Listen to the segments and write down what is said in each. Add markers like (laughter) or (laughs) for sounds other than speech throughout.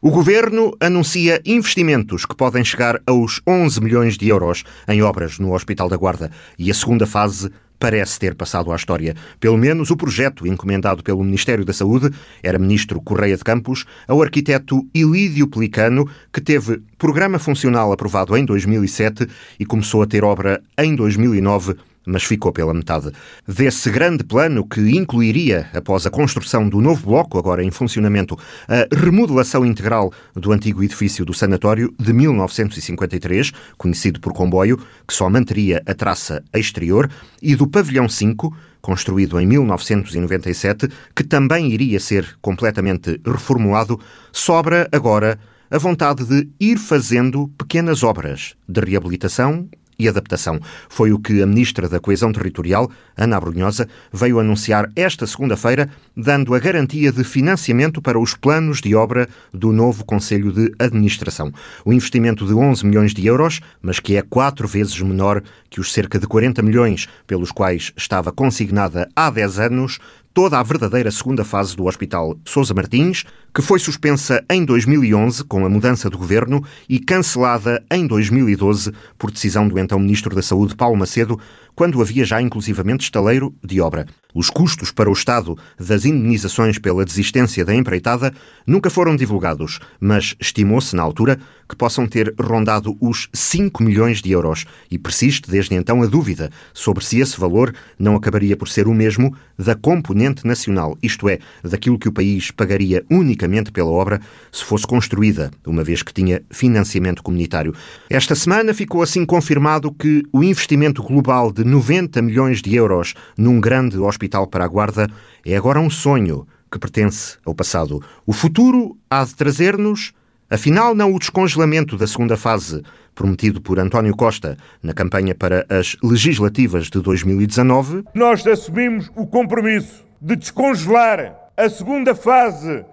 O governo anuncia investimentos que podem chegar aos 11 milhões de euros em obras no Hospital da Guarda e a segunda fase parece ter passado à história. Pelo menos o projeto encomendado pelo Ministério da Saúde era ministro Correia de Campos ao arquiteto Ilídio Pelicano, que teve programa funcional aprovado em 2007 e começou a ter obra em 2009 mas ficou pela metade. Desse grande plano, que incluiria, após a construção do novo bloco, agora em funcionamento, a remodelação integral do antigo edifício do sanatório de 1953, conhecido por comboio, que só manteria a traça exterior, e do pavilhão 5, construído em 1997, que também iria ser completamente reformulado, sobra agora a vontade de ir fazendo pequenas obras de reabilitação e adaptação. Foi o que a Ministra da Coesão Territorial, Ana Abrunhosa, veio anunciar esta segunda-feira, dando a garantia de financiamento para os planos de obra do novo Conselho de Administração. O investimento de 11 milhões de euros, mas que é quatro vezes menor que os cerca de 40 milhões pelos quais estava consignada há 10 anos, toda a verdadeira segunda fase do Hospital Sousa Martins, que foi suspensa em 2011 com a mudança do governo e cancelada em 2012 por decisão do então Ministro da Saúde, Paulo Macedo, quando havia já inclusivamente estaleiro de obra. Os custos para o Estado das indenizações pela desistência da empreitada nunca foram divulgados, mas estimou-se na altura que possam ter rondado os 5 milhões de euros e persiste desde então a dúvida sobre se esse valor não acabaria por ser o mesmo da componente nacional, isto é, daquilo que o país pagaria unicamente pela obra se fosse construída, uma vez que tinha financiamento comunitário. Esta semana ficou assim confirmado que o investimento global de 90 milhões de euros num grande hospital para a guarda é agora um sonho que pertence ao passado. O futuro há de trazer-nos, afinal, não o descongelamento da segunda fase prometido por António Costa na campanha para as legislativas de 2019. Nós assumimos o compromisso de descongelar a segunda fase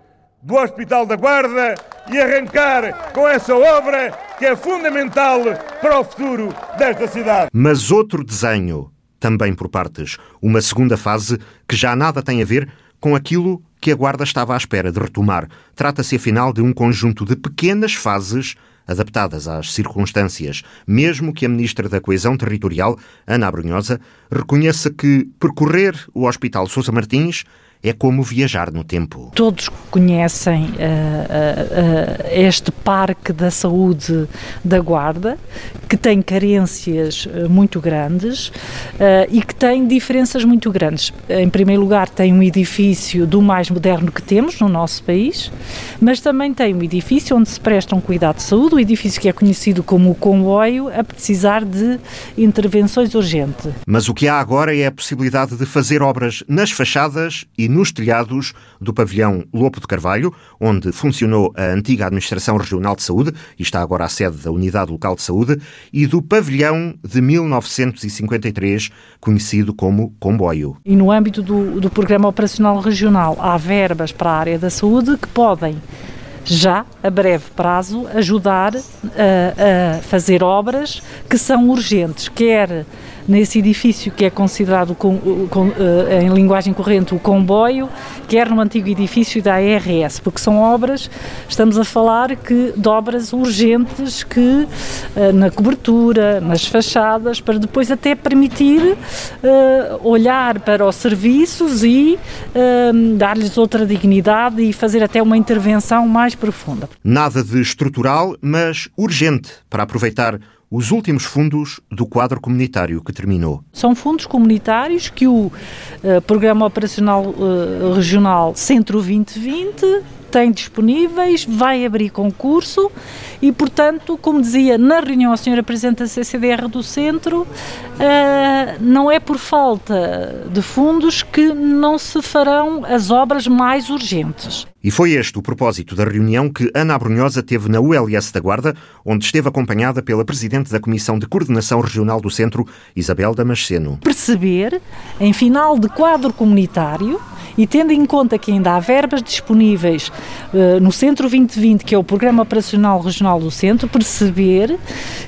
do Hospital da Guarda e arrancar com essa obra que é fundamental para o futuro desta cidade. Mas outro desenho, também por partes, uma segunda fase que já nada tem a ver com aquilo que a Guarda estava à espera de retomar. Trata-se afinal de um conjunto de pequenas fases adaptadas às circunstâncias, mesmo que a Ministra da Coesão Territorial, Ana Abrunhosa, reconheça que percorrer o Hospital Sousa Martins é como viajar no tempo. Todos conhecem uh, uh, uh, este Parque da Saúde da Guarda, que tem carências muito grandes e que tem diferenças muito grandes. Em primeiro lugar, tem um edifício do mais moderno que temos no nosso país, mas também tem um edifício onde se presta um cuidado de saúde, o um edifício que é conhecido como o comboio, a precisar de intervenções urgentes. Mas o que há agora é a possibilidade de fazer obras nas fachadas e nos telhados do pavilhão Lopo de Carvalho, onde funcionou a antiga Administração Regional de Saúde e está agora a sede da Unidade Local de Saúde, e do pavilhão de 1953, conhecido como Comboio. E no âmbito do, do Programa Operacional Regional, há verbas para a área da saúde que podem já a breve prazo ajudar a, a fazer obras que são urgentes, quer nesse edifício que é considerado com, com, eh, em linguagem corrente o comboio, quer no antigo edifício da ARS, porque são obras, estamos a falar que, de obras urgentes que eh, na cobertura, nas fachadas, para depois até permitir uh, olhar para os serviços e dar-lhes outra dignidade e fazer até uma intervenção mais profunda. Nada de estrutural, mas urgente para aproveitar os últimos fundos do quadro comunitário que terminou. São fundos comunitários que o uh, Programa Operacional uh, Regional Centro 2020 tem disponíveis, vai abrir concurso e, portanto, como dizia na reunião a senhora Presidente da CCDR do Centro, uh, não é por falta de fundos que não se farão as obras mais urgentes. E foi este o propósito da reunião que Ana Abrunhosa teve na ULS da Guarda, onde esteve acompanhada pela Presidente da Comissão de Coordenação Regional do Centro, Isabel Damasceno. Perceber, em final de quadro comunitário, e tendo em conta que ainda há verbas disponíveis uh, no Centro 2020, que é o Programa Operacional Regional do Centro, perceber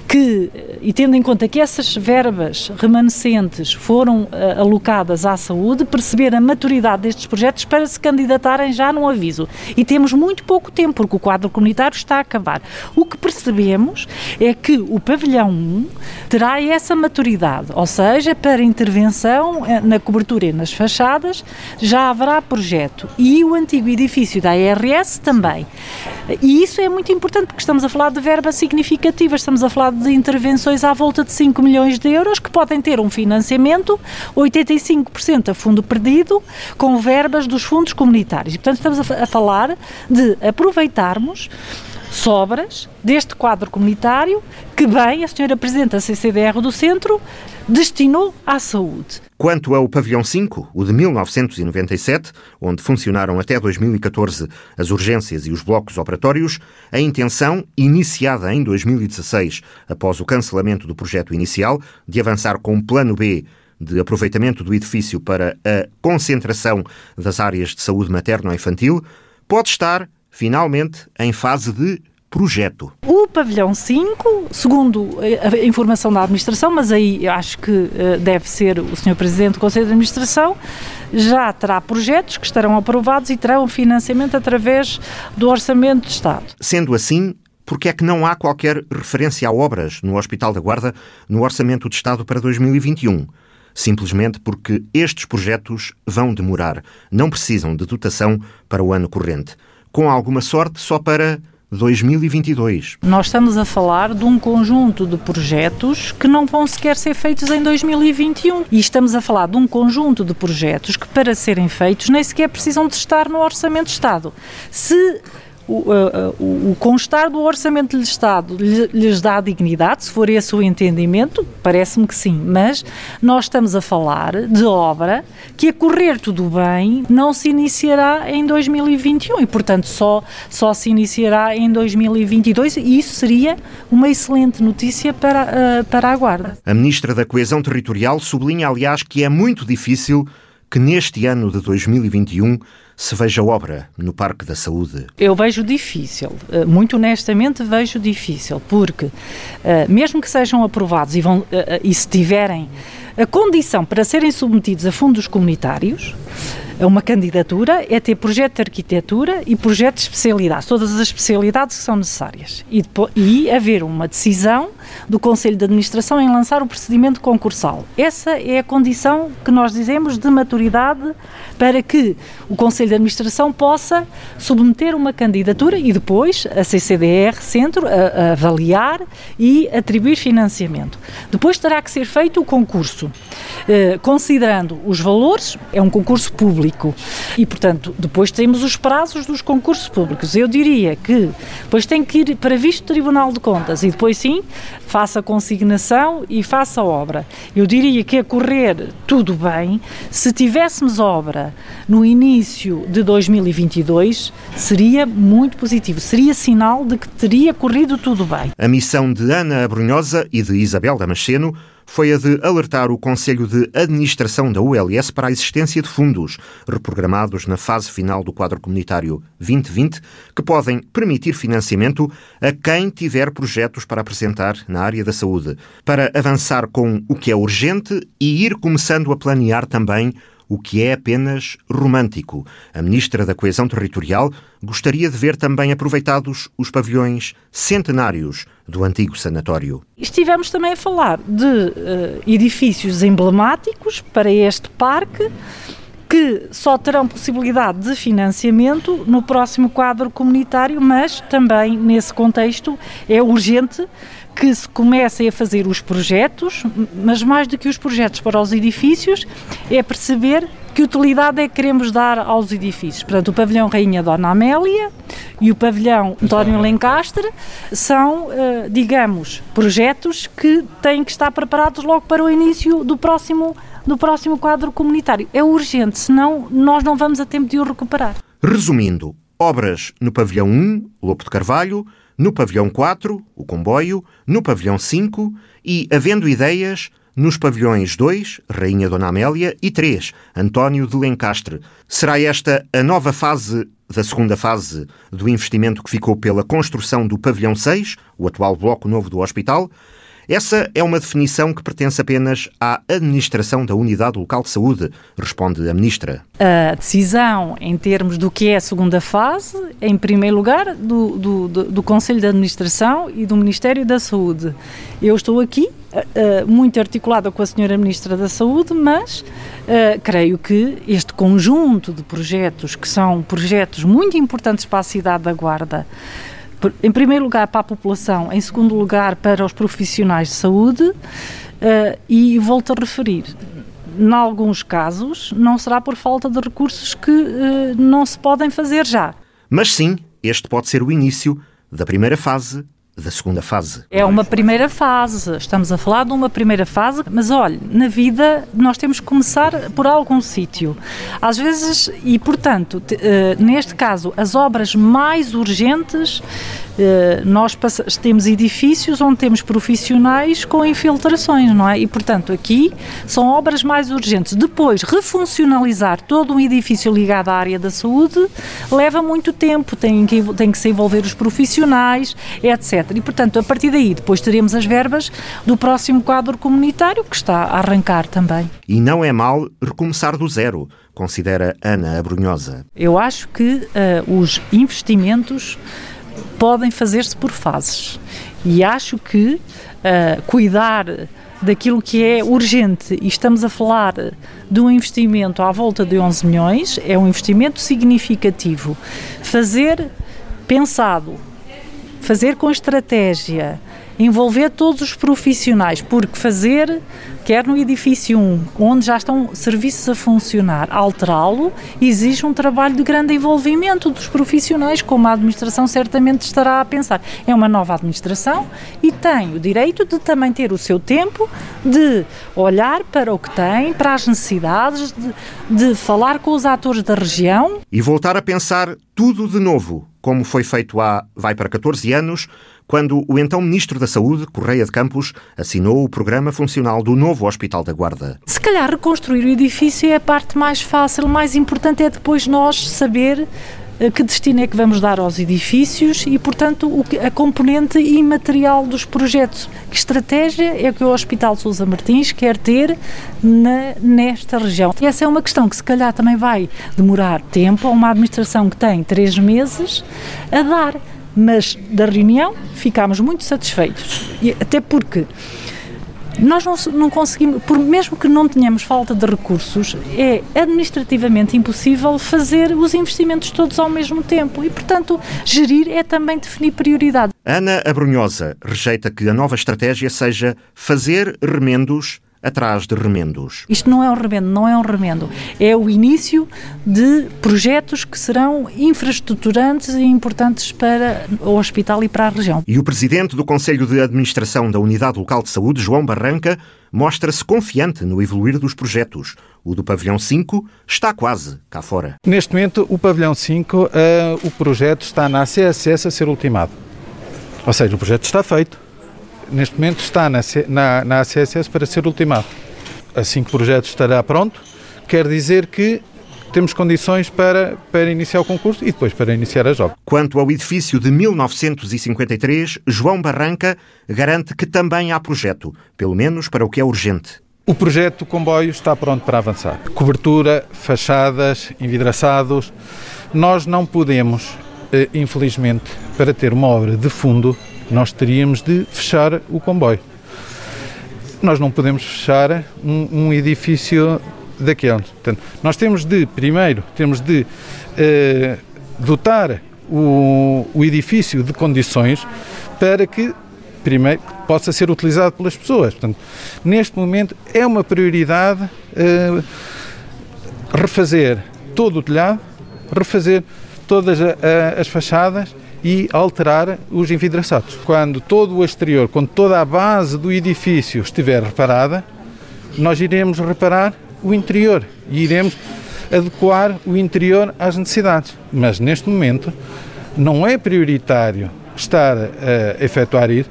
que e tendo em conta que essas verbas remanescentes foram uh, alocadas à saúde, perceber a maturidade destes projetos para se candidatarem já no aviso. E temos muito pouco tempo, porque o quadro comunitário está a acabar. O que percebemos é que o pavilhão 1 terá essa maturidade, ou seja, para intervenção eh, na cobertura e nas fachadas já haverá projeto. E o antigo edifício da ARS também. E isso é muito importante porque estamos a falar de verbas significativas, estamos a falar de intervenções à volta de 5 milhões de euros que podem ter um financiamento 85% a fundo perdido com verbas dos fundos comunitários. E, portanto, estamos a, a falar de aproveitarmos sobras deste quadro comunitário que bem a senhora Presidente da CCDR do Centro destinou à saúde. Quanto ao Pavilhão 5, o de 1997, onde funcionaram até 2014 as urgências e os blocos operatórios, a intenção, iniciada em 2016, após o cancelamento do projeto inicial, de avançar com o Plano B de aproveitamento do edifício para a concentração das áreas de saúde materno-infantil, pode estar, finalmente, em fase de projeto. O pavilhão 5, segundo a informação da administração, mas aí acho que eh, deve ser o Sr. Presidente do Conselho de Administração, já terá projetos que estarão aprovados e terão financiamento através do Orçamento de Estado. Sendo assim, porque é que não há qualquer referência a obras no Hospital da Guarda no Orçamento de Estado para 2021? Simplesmente porque estes projetos vão demorar, não precisam de dotação para o ano corrente. Com alguma sorte, só para 2022. Nós estamos a falar de um conjunto de projetos que não vão sequer ser feitos em 2021. E estamos a falar de um conjunto de projetos que, para serem feitos, nem sequer precisam de estar no Orçamento de Estado. Se o, o, o, constar do Orçamento do Estado lhes dá dignidade, se for esse o entendimento, parece-me que sim, mas nós estamos a falar de obra que, a correr tudo bem, não se iniciará em 2021 e, portanto, só, só se iniciará em 2022 e isso seria uma excelente notícia para, para a Guarda. A Ministra da Coesão Territorial sublinha, aliás, que é muito difícil que neste ano de 2021 se veja obra no Parque da Saúde? Eu vejo difícil, eh, muito honestamente vejo difícil, porque eh, mesmo que sejam aprovados e, vão, eh, e se tiverem a condição para serem submetidos a fundos comunitários, uma candidatura é ter projeto de arquitetura e projeto de especialidade, todas as especialidades que são necessárias. E, depois, e haver uma decisão do Conselho de Administração em lançar o procedimento concursal. Essa é a condição que nós dizemos de maturidade para que o Conselho de Administração possa submeter uma candidatura e depois a CCDR Centro a, a avaliar e atribuir financiamento. Depois terá que ser feito o concurso, eh, considerando os valores, é um concurso público. E, portanto, depois temos os prazos dos concursos públicos. Eu diria que depois tem que ir para visto Tribunal de Contas e depois sim faça consignação e faça obra. Eu diria que a correr tudo bem, se tivéssemos obra no início de 2022, seria muito positivo. Seria sinal de que teria corrido tudo bem. A missão de Ana Abrunhosa e de Isabel Damasceno foi a de alertar o Conselho de Administração da ULS para a existência de fundos reprogramados na fase final do quadro comunitário 2020 que podem permitir financiamento a quem tiver projetos para apresentar na área da saúde, para avançar com o que é urgente e ir começando a planear também o que é apenas romântico. A Ministra da Coesão Territorial gostaria de ver também aproveitados os pavilhões centenários do antigo sanatório. Estivemos também a falar de uh, edifícios emblemáticos para este parque que só terão possibilidade de financiamento no próximo quadro comunitário, mas também nesse contexto é urgente que se comecem a fazer os projetos, mas mais do que os projetos para os edifícios, é perceber que utilidade é que queremos dar aos edifícios. Portanto, o pavilhão Rainha Dona Amélia e o pavilhão António Lencastre são, eh, digamos, projetos que têm que estar preparados logo para o início do próximo, do próximo quadro comunitário. É urgente, senão nós não vamos a tempo de o recuperar. Resumindo, obras no pavilhão 1, Lopo de Carvalho, no pavilhão 4, o comboio, no pavilhão 5 e, havendo ideias, nos pavilhões 2, Rainha Dona Amélia, e 3, António de Lencastre. Será esta a nova fase da segunda fase do investimento que ficou pela construção do pavilhão 6, o atual bloco novo do hospital? Essa é uma definição que pertence apenas à administração da Unidade Local de Saúde, responde a Ministra. A decisão em termos do que é a segunda fase, em primeiro lugar, do, do, do, do Conselho de Administração e do Ministério da Saúde. Eu estou aqui Uh, muito articulada com a Senhora Ministra da Saúde, mas uh, creio que este conjunto de projetos, que são projetos muito importantes para a cidade da Guarda, em primeiro lugar para a população, em segundo lugar para os profissionais de saúde uh, e volto a referir, em alguns casos não será por falta de recursos que uh, não se podem fazer já. Mas sim, este pode ser o início da primeira fase da segunda fase. É uma primeira fase, estamos a falar de uma primeira fase, mas olhe, na vida nós temos que começar por algum sítio. Às vezes, e portanto, eh, neste caso, as obras mais urgentes nós temos edifícios onde temos profissionais com infiltrações, não é? E, portanto, aqui são obras mais urgentes. Depois, refuncionalizar todo um edifício ligado à área da saúde leva muito tempo, tem que, tem que se envolver os profissionais, etc. E, portanto, a partir daí, depois teremos as verbas do próximo quadro comunitário que está a arrancar também. E não é mal recomeçar do zero, considera Ana Abrunhosa. Eu acho que uh, os investimentos podem fazer-se por fases. E acho que uh, cuidar daquilo que é urgente e estamos a falar de um investimento à volta de 11 milhões, é um investimento significativo. Fazer pensado, fazer com estratégia, envolver todos os profissionais, porque fazer, quer no edifício 1, onde já estão serviços a funcionar, alterá-lo, exige um trabalho de grande envolvimento dos profissionais, como a administração certamente estará a pensar. É uma nova administração e tem o direito de também ter o seu tempo de olhar para o que tem, para as necessidades, de, de falar com os atores da região. E voltar a pensar tudo de novo, como foi feito há, vai para 14 anos, quando o então Ministro da Saúde, Correia de Campos, assinou o programa funcional do novo Hospital da Guarda. Se calhar reconstruir o edifício é a parte mais fácil, mais importante é depois nós saber que destino é que vamos dar aos edifícios e, portanto, a componente imaterial dos projetos. Que estratégia é que o Hospital Sousa Martins quer ter na, nesta região? E essa é uma questão que, se calhar, também vai demorar tempo a uma administração que tem três meses a dar mas da reunião ficámos muito satisfeitos, e até porque nós não, não, conseguimos, por mesmo que não tenhamos falta de recursos, é administrativamente impossível fazer os investimentos todos ao mesmo tempo e, portanto, gerir é também definir prioridade. Ana Abrunhosa rejeita que a nova estratégia seja fazer remendos atrás de remendos. Isto não é um remendo, não é um remendo. É o início de projetos que serão infraestruturantes e importantes para o hospital e para a região. E o presidente do Conselho de Administração da Unidade Local de Saúde, João Barranca, mostra-se confiante no evoluir dos projetos. O do Pavilhão 5 está quase cá fora. Neste momento, o Pavilhão 5, uh, eh, o projeto está na CSS a ser ultimado. Ou seja, o projeto está feito neste momento está na, na, na ACSS para ser ultimado. Assim que o projeto estará pronto, quer dizer que temos condições para, para iniciar o concurso e depois para iniciar as obras. Quanto ao edifício de 1953, João Barranca garante que também há projeto, pelo menos para o que é urgente. O projeto do comboio está pronto para avançar. Cobertura, fachadas, envidraçados. Nós não podemos, eh, infelizmente, para ter uma obra de fundo, nós teríamos de fechar o comboio. Nós não podemos fechar um, um edifício daqueles. Portanto, nós temos de, primeiro, temos de uh, dotar o, o edifício de condições para que primeiro possa ser utilizado pelas pessoas. Portanto, neste momento é uma prioridade uh, refazer todo o telhado, refazer todas a, a, as fachadas e alterar os envidraçados. Quando todo o exterior, quando toda a base do edifício estiver reparada, nós iremos reparar o interior e iremos adequar o interior às necessidades. Mas neste momento não é prioritário estar a efetuar isso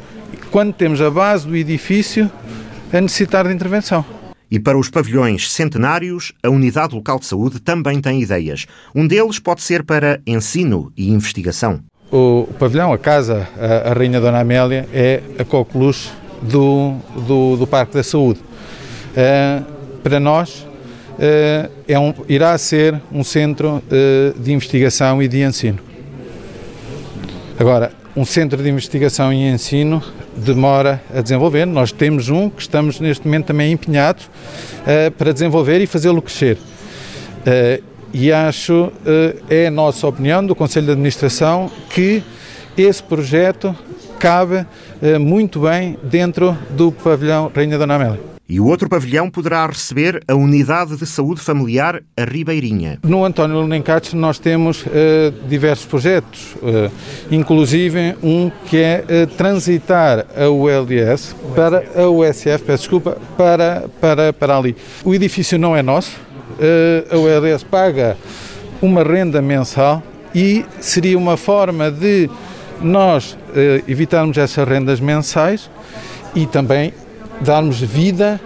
quando temos a base do edifício a necessitar de intervenção. E para os pavilhões centenários, a Unidade Local de Saúde também tem ideias. Um deles pode ser para ensino e investigação. O, pavilhão, a casa, a, Rainha Dona Amélia, é a coqueluche do, do, do Parque da Saúde. Uh, para nós, uh, é um, irá ser um centro uh, de investigação e de ensino. Agora, um centro de investigação e ensino demora a desenvolver. Nós temos um que estamos neste momento também empenhados para desenvolver e fazê-lo crescer. E acho, é a nossa opinião do Conselho de Administração, que esse projeto cabe muito bem dentro do pavilhão Rainha Dona Amélia. E o outro pavilhão poderá receber a Unidade de Saúde Familiar A Ribeirinha. No António Lencates nós temos uh, diversos projetos, uh, inclusive um que é uh, transitar a ULS para a USF, peço desculpa, para, para, para ali. O edifício não é nosso, a ULS paga uma renda mensal e seria uma forma de nós evitarmos essas rendas mensais e também darmos vida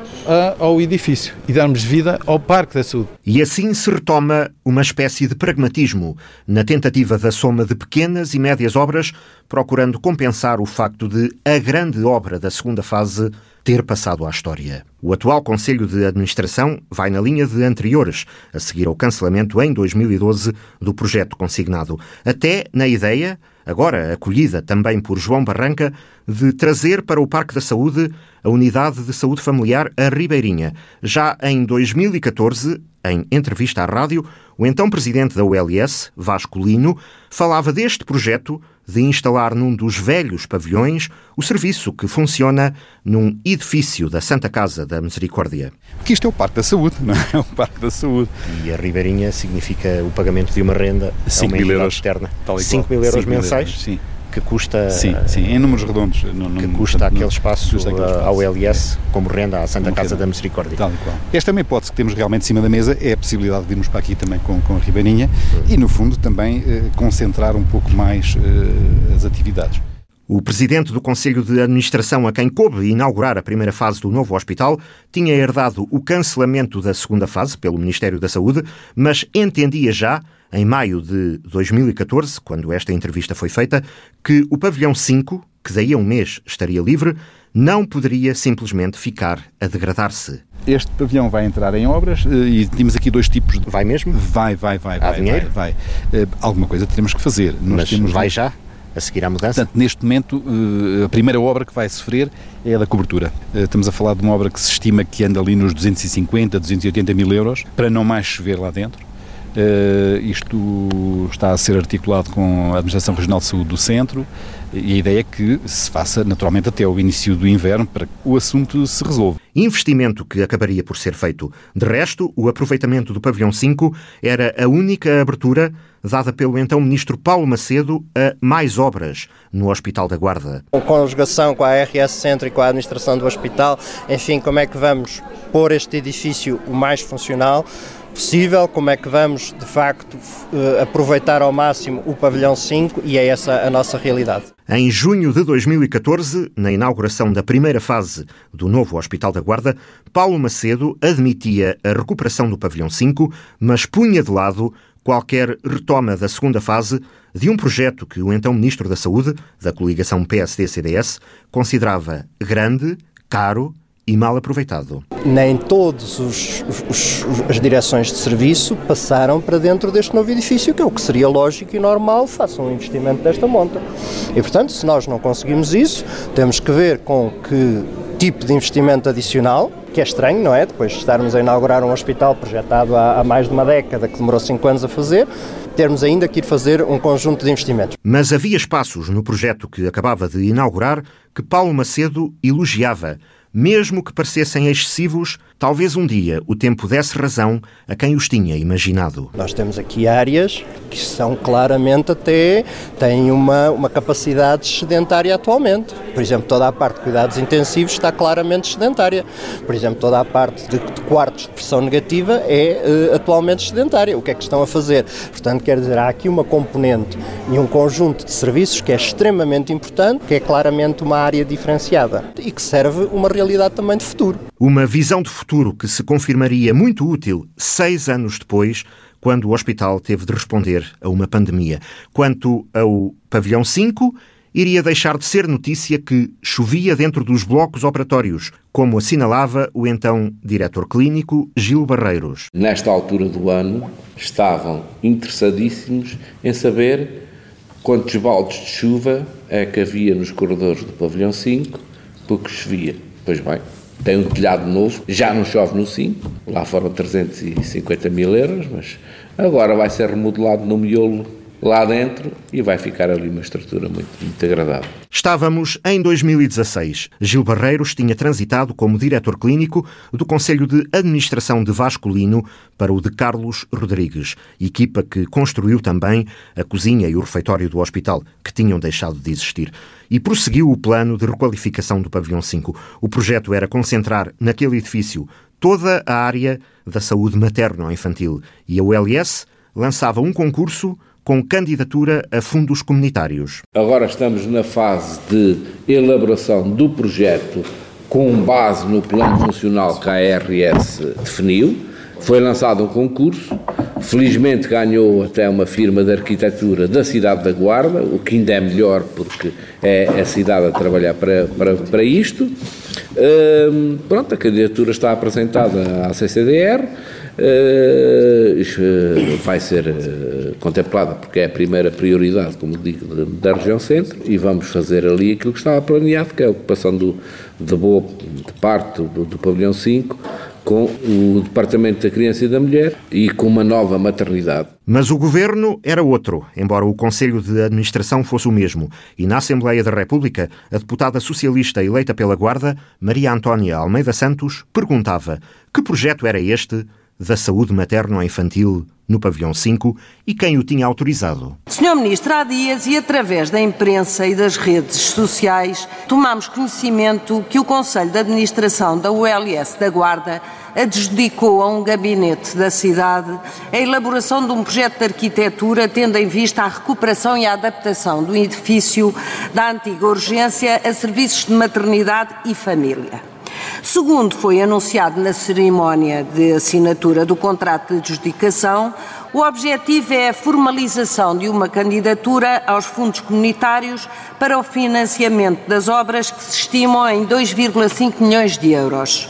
ao edifício e darmos vida ao Parque da Saúde. E assim se retoma uma espécie de pragmatismo na tentativa da soma de pequenas e médias obras, procurando compensar o facto de a grande obra da segunda fase ter passado à história. O atual Conselho de Administração vai na linha de anteriores, a seguir ao cancelamento em 2012 do projeto consignado, até na ideia agora acolhida também por João Barranca, de trazer para o Parque da Saúde a Unidade de Saúde Familiar A Ribeirinha. Já em 2014, em entrevista à rádio, o então presidente da ULS, Vasco Lino, falava deste projeto de instalar num dos velhos pavilhões o serviço que funciona num edifício da Santa Casa da Misericórdia. Porque isto é o Parque da Saúde, não é? (laughs) é o Parque da Saúde. E a Ribeirinha significa o pagamento de uma renda 5 mil euros externa. 5 mil euros mensais? sim que custa sim, sim, em números redondos que custa portanto, aquele espaço, custa aquele espaço ao LS como renda à Santa Casa da Misericórdia. Tal e qual. Esta é uma hipótese que temos realmente em cima da mesa, é a possibilidade de irmos para aqui também com, com a Ribeirinha e no fundo também eh, concentrar um pouco mais eh, as atividades. O presidente do Conselho de Administração, a quem coube inaugurar a primeira fase do novo hospital, tinha herdado o cancelamento da segunda fase pelo Ministério da Saúde, mas entendia já em maio de 2014, quando esta entrevista foi feita, que o pavilhão 5, que daí a um mês estaria livre, não poderia simplesmente ficar a degradar-se. Este pavilhão vai entrar em obras eh, e temos aqui dois tipos de. Vai mesmo? Vai, vai, vai. Há vai, dinheiro? Vai, vai. Uh, alguma coisa teremos que fazer. Nós Mas temos vai já? A seguir à mudança? Portanto, neste momento, eh, a primeira obra que vai sofrer é a da cobertura. Estamos a falar de uma obra que se estima que anda ali nos 250, 280 mil euros, para não mais chover lá dentro. Uh, isto está a ser articulado com a Administração Regional de Saúde do Centro e a ideia é que se faça naturalmente até o início do inverno para que o assunto se resolva. Investimento que acabaria por ser feito. De resto, o aproveitamento do pavilhão 5 era a única abertura dada pelo então ministro Paulo Macedo a mais obras no Hospital da Guarda. Com conjugação com a RS Centro e com a administração do hospital, enfim, como é que vamos pôr este edifício o mais funcional possível, como é que vamos de facto eh, aproveitar ao máximo o pavilhão 5 e é essa a nossa realidade. Em junho de 2014, na inauguração da primeira fase do novo Hospital da Guarda, Paulo Macedo admitia a recuperação do pavilhão 5, mas punha de lado qualquer retoma da segunda fase de um projeto que o então Ministro da Saúde, da coligação PSD-CDS, considerava grande, caro e mal aproveitado. Nem todas as direções de serviço passaram para dentro deste novo edifício, que é o que seria lógico e normal, façam um investimento desta monta. E, portanto, se nós não conseguimos isso, temos que ver com que tipo de investimento adicional, que é estranho, não é? Depois de estarmos a inaugurar um hospital projetado há, há mais de uma década, que demorou cinco anos a fazer, termos ainda que ir fazer um conjunto de investimentos. Mas havia espaços no projeto que acabava de inaugurar que Paulo Macedo elogiava mesmo que parecessem excessivos, talvez um dia o tempo desse razão a quem os tinha imaginado. Nós temos aqui áreas que são claramente até têm uma, uma capacidade sedentária atualmente. Por exemplo, toda a parte de cuidados intensivos está claramente sedentária. Por exemplo, toda a parte de, de quartos de pressão negativa é uh, atualmente sedentária. O que é que estão a fazer? Portanto, quer dizer, há aqui uma componente e um conjunto de serviços que é extremamente importante, que é claramente uma área diferenciada e que serve uma realidade também de futuro. Uma visão de futuro que se confirmaria muito útil seis anos depois, quando o hospital teve de responder a uma pandemia. Quanto ao pavilhão 5, iria deixar de ser notícia que chovia dentro dos blocos operatórios, como assinalava o então diretor clínico Gil Barreiros. Nesta altura do ano, estavam interessadíssimos em saber quantos baldes de chuva é que havia nos corredores do pavilhão 5, porque chovia. Pois bem, tem um telhado novo, já não chove no 5, lá foram 350 mil euros, mas agora vai ser remodelado no miolo lá dentro e vai ficar ali uma estrutura muito, muito agradável. Estávamos em 2016. Gil Barreiros tinha transitado como diretor clínico do Conselho de Administração de Vasculino para o de Carlos Rodrigues, equipa que construiu também a cozinha e o refeitório do hospital, que tinham deixado de existir. E prosseguiu o plano de requalificação do Pavilhão 5. O projeto era concentrar naquele edifício toda a área da saúde materno-infantil e a ULS lançava um concurso com candidatura a fundos comunitários. Agora estamos na fase de elaboração do projeto com base no plano funcional que a ARS definiu. Foi lançado um concurso, felizmente ganhou até uma firma de arquitetura da cidade da Guarda, o que ainda é melhor porque é a cidade a trabalhar para, para, para isto. Hum, pronto, a candidatura está apresentada à CCDR. Uh, vai ser uh, contemplada porque é a primeira prioridade, como digo, da, região centro e vamos fazer ali aquilo que estava planeado, que é a ocupação do, de boa de parte do, do pavilhão 5 com o Departamento da Criança e da Mulher e com uma nova maternidade. Mas o governo era outro, embora o Conselho de Administração fosse o mesmo. E na Assembleia da República, a deputada socialista eleita pela Guarda, Maria Antónia Almeida Santos, perguntava que projeto era este da saúde materno-infantil no pavilhão 5 e quem o tinha autorizado. Senhor Ministro, há dias e através da imprensa e das redes sociais tomamos conhecimento que o Conselho de Administração da ULS da Guarda adjudicou a um gabinete da cidade a elaboração de um projeto de arquitetura tendo em vista a recuperação e a adaptação do edifício da antiga urgência a serviços de maternidade e família. Segundo foi anunciado na cerimónia de assinatura do contrato de adjudicação, o objetivo é a formalização de uma candidatura aos fundos comunitários para o financiamento das obras que se estimam em 2,5 milhões de euros.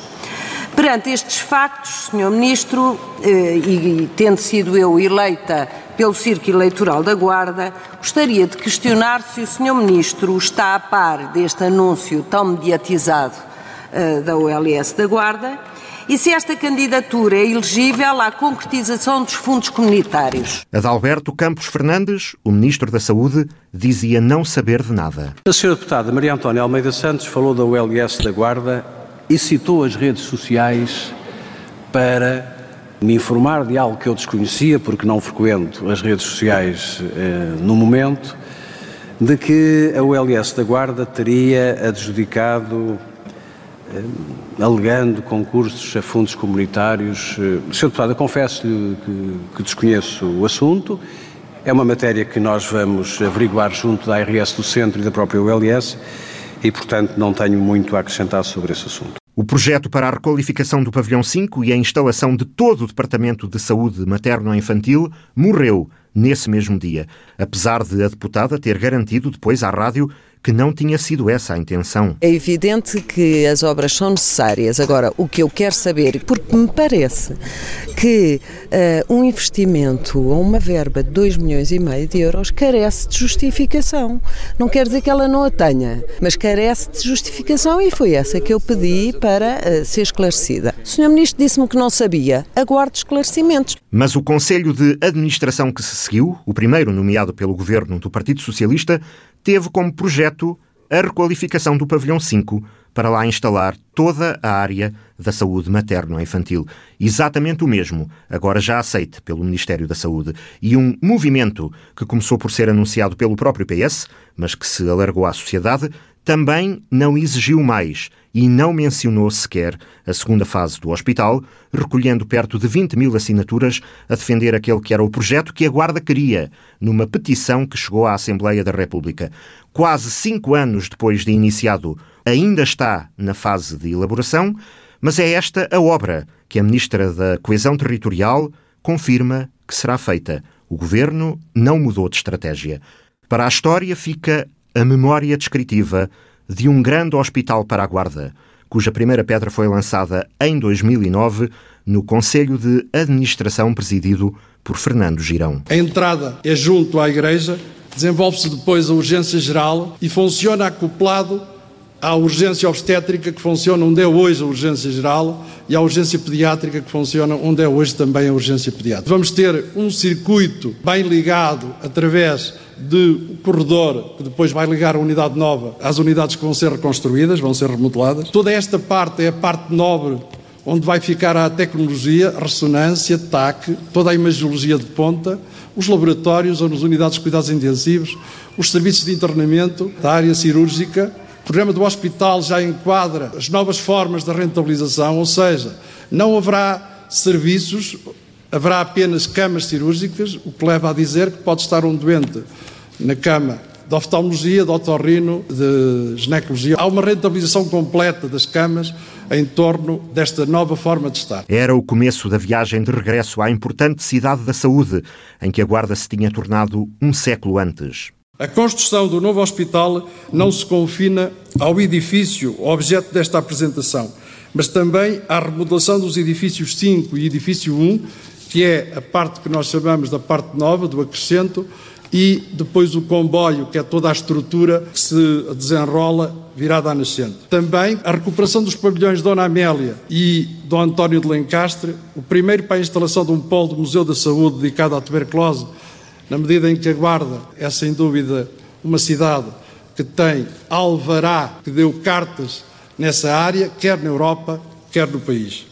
Perante estes factos, Sr. Ministro, eh, e tendo sido eu eleita pelo Círculo Eleitoral da Guarda, gostaria de questionar se o Sr. Ministro está a par deste anúncio tão mediatizado da OLS da Guarda e se esta candidatura é elegível à concretização dos fundos comunitários. Adalberto Campos Fernandes, o Ministro da Saúde, dizia não saber de nada. A senhora deputada Maria Antónia Almeida Santos falou da OLS da Guarda e citou as redes sociais para me informar de algo que eu desconhecia, porque não frequento as redes sociais eh, no momento, de que a OLS da Guarda teria adjudicado eh, alegando concursos a fundos comunitários. Eh, Sr. Deputado, confesso-lhe que, que, desconheço o assunto. É uma matéria que nós vamos averiguar junto da ARS do Centro e da própria ULS e, portanto, não tenho muito a acrescentar sobre esse assunto. O projeto para a requalificação do Pavilhão 5 e a instalação de todo o Departamento de Saúde Materno-Infantil morreu nesse mesmo dia, apesar de a deputada ter garantido depois à rádio que não tinha sido essa a intenção. É evidente que as obras são necessárias. Agora, o que eu quero saber, porque me parece que uh, um investimento ou uma verba de 2 milhões e meio de euros carece de justificação. Não quer dizer que ela não a tenha, mas carece de justificação e foi essa que eu pedi para uh, ser esclarecida. O Sr. Ministro disse-me que não sabia. Aguardo esclarecimentos. Mas o Conselho de Administração que se seguiu, o primeiro nomeado pelo governo do Partido Socialista, teve como projeto a requalificação do pavilhão 5 para lá instalar toda a área da saúde materno-infantil. Exatamente o mesmo, agora já aceite pelo Ministério da Saúde. E um movimento que começou por ser anunciado pelo próprio PS, mas que se alargou à sociedade, também não exigiu mais e não mencionou sequer a segunda fase do hospital, recolhendo perto de 20 mil assinaturas a defender aquele que era o projeto que a Guarda queria, numa petição que chegou à Assembleia da República. Quase cinco anos depois de iniciado, ainda está na fase de elaboração, mas é esta a obra que a Ministra da Coesão Territorial confirma que será feita. O Governo não mudou de estratégia. Para a história fica a memória descritiva de um grande hospital para a Guarda, cuja primeira pedra foi lançada em 2009 no Conselho de Administração presidido por Fernando Girão. A entrada é junto à igreja, desenvolve-se depois a urgência geral e funciona acoplado à urgência obstétrica que funciona onde é hoje a urgência geral e à urgência pediátrica que funciona onde é hoje também a urgência pediátrica. Vamos ter um circuito bem ligado através de corredor que depois vai ligar a unidade nova às unidades que vão ser reconstruídas, vão ser remodeladas. Toda esta parte é a parte nobre onde vai ficar a tecnologia, ressonância, TAC, toda a imagiologia de ponta, os laboratórios, as unidades de cuidados intensivos, os serviços de internamento da área cirúrgica. O programa do hospital já enquadra as novas formas de rentabilização, ou seja, não haverá serviços, haverá apenas camas cirúrgicas, o que leva a dizer que pode estar um doente na cama de oftalmologia, de otorrino, de ginecologia. Há uma rentabilização completa das camas em torno desta nova forma de estar. Era o começo da viagem de regresso à importante cidade da saúde, em que a Guarda se tinha tornado um século antes. A construção do novo hospital não se confina ao edifício, objeto desta apresentação, mas também à remodelação dos edifícios 5 e edifício 1, que é a parte que nós chamamos da parte nova, do acrescento, e depois o comboio, que é toda a estrutura que se desenrola virada à nascente. Também a recuperação dos pavilhões Dona Amélia e Dom António de Lencastre, o primeiro para a instalação de um polo do Museu da Saúde dedicado à tuberculose, na medida em que a Guarda é sem dúvida uma cidade que tem alvará, que deu cartas nessa área, quer na Europa, quer no país.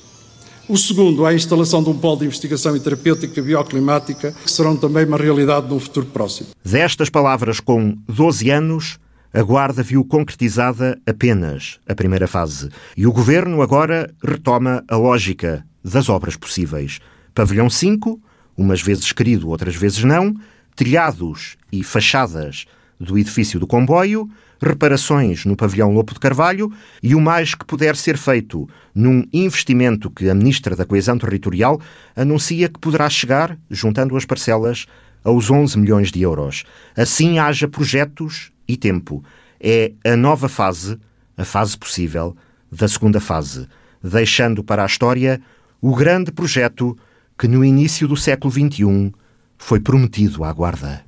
O segundo é a instalação de um polo de investigação e terapêutica bioclimática, que serão também uma realidade no futuro próximo. Destas palavras, com 12 anos, a Guarda viu concretizada apenas a primeira fase. E o Governo agora retoma a lógica das obras possíveis. Pavilhão 5, umas vezes querido, outras vezes não, telhados e fachadas do edifício do comboio, reparações no pavilhão Lopo de Carvalho e o mais que puder ser feito num investimento que a Ministra da Coesão Territorial anuncia que poderá chegar, juntando as parcelas, aos 11 milhões de euros. Assim haja projetos e tempo. É a nova fase, a fase possível, da segunda fase, deixando para a história o grande projeto que no início do século XXI foi prometido à Guarda.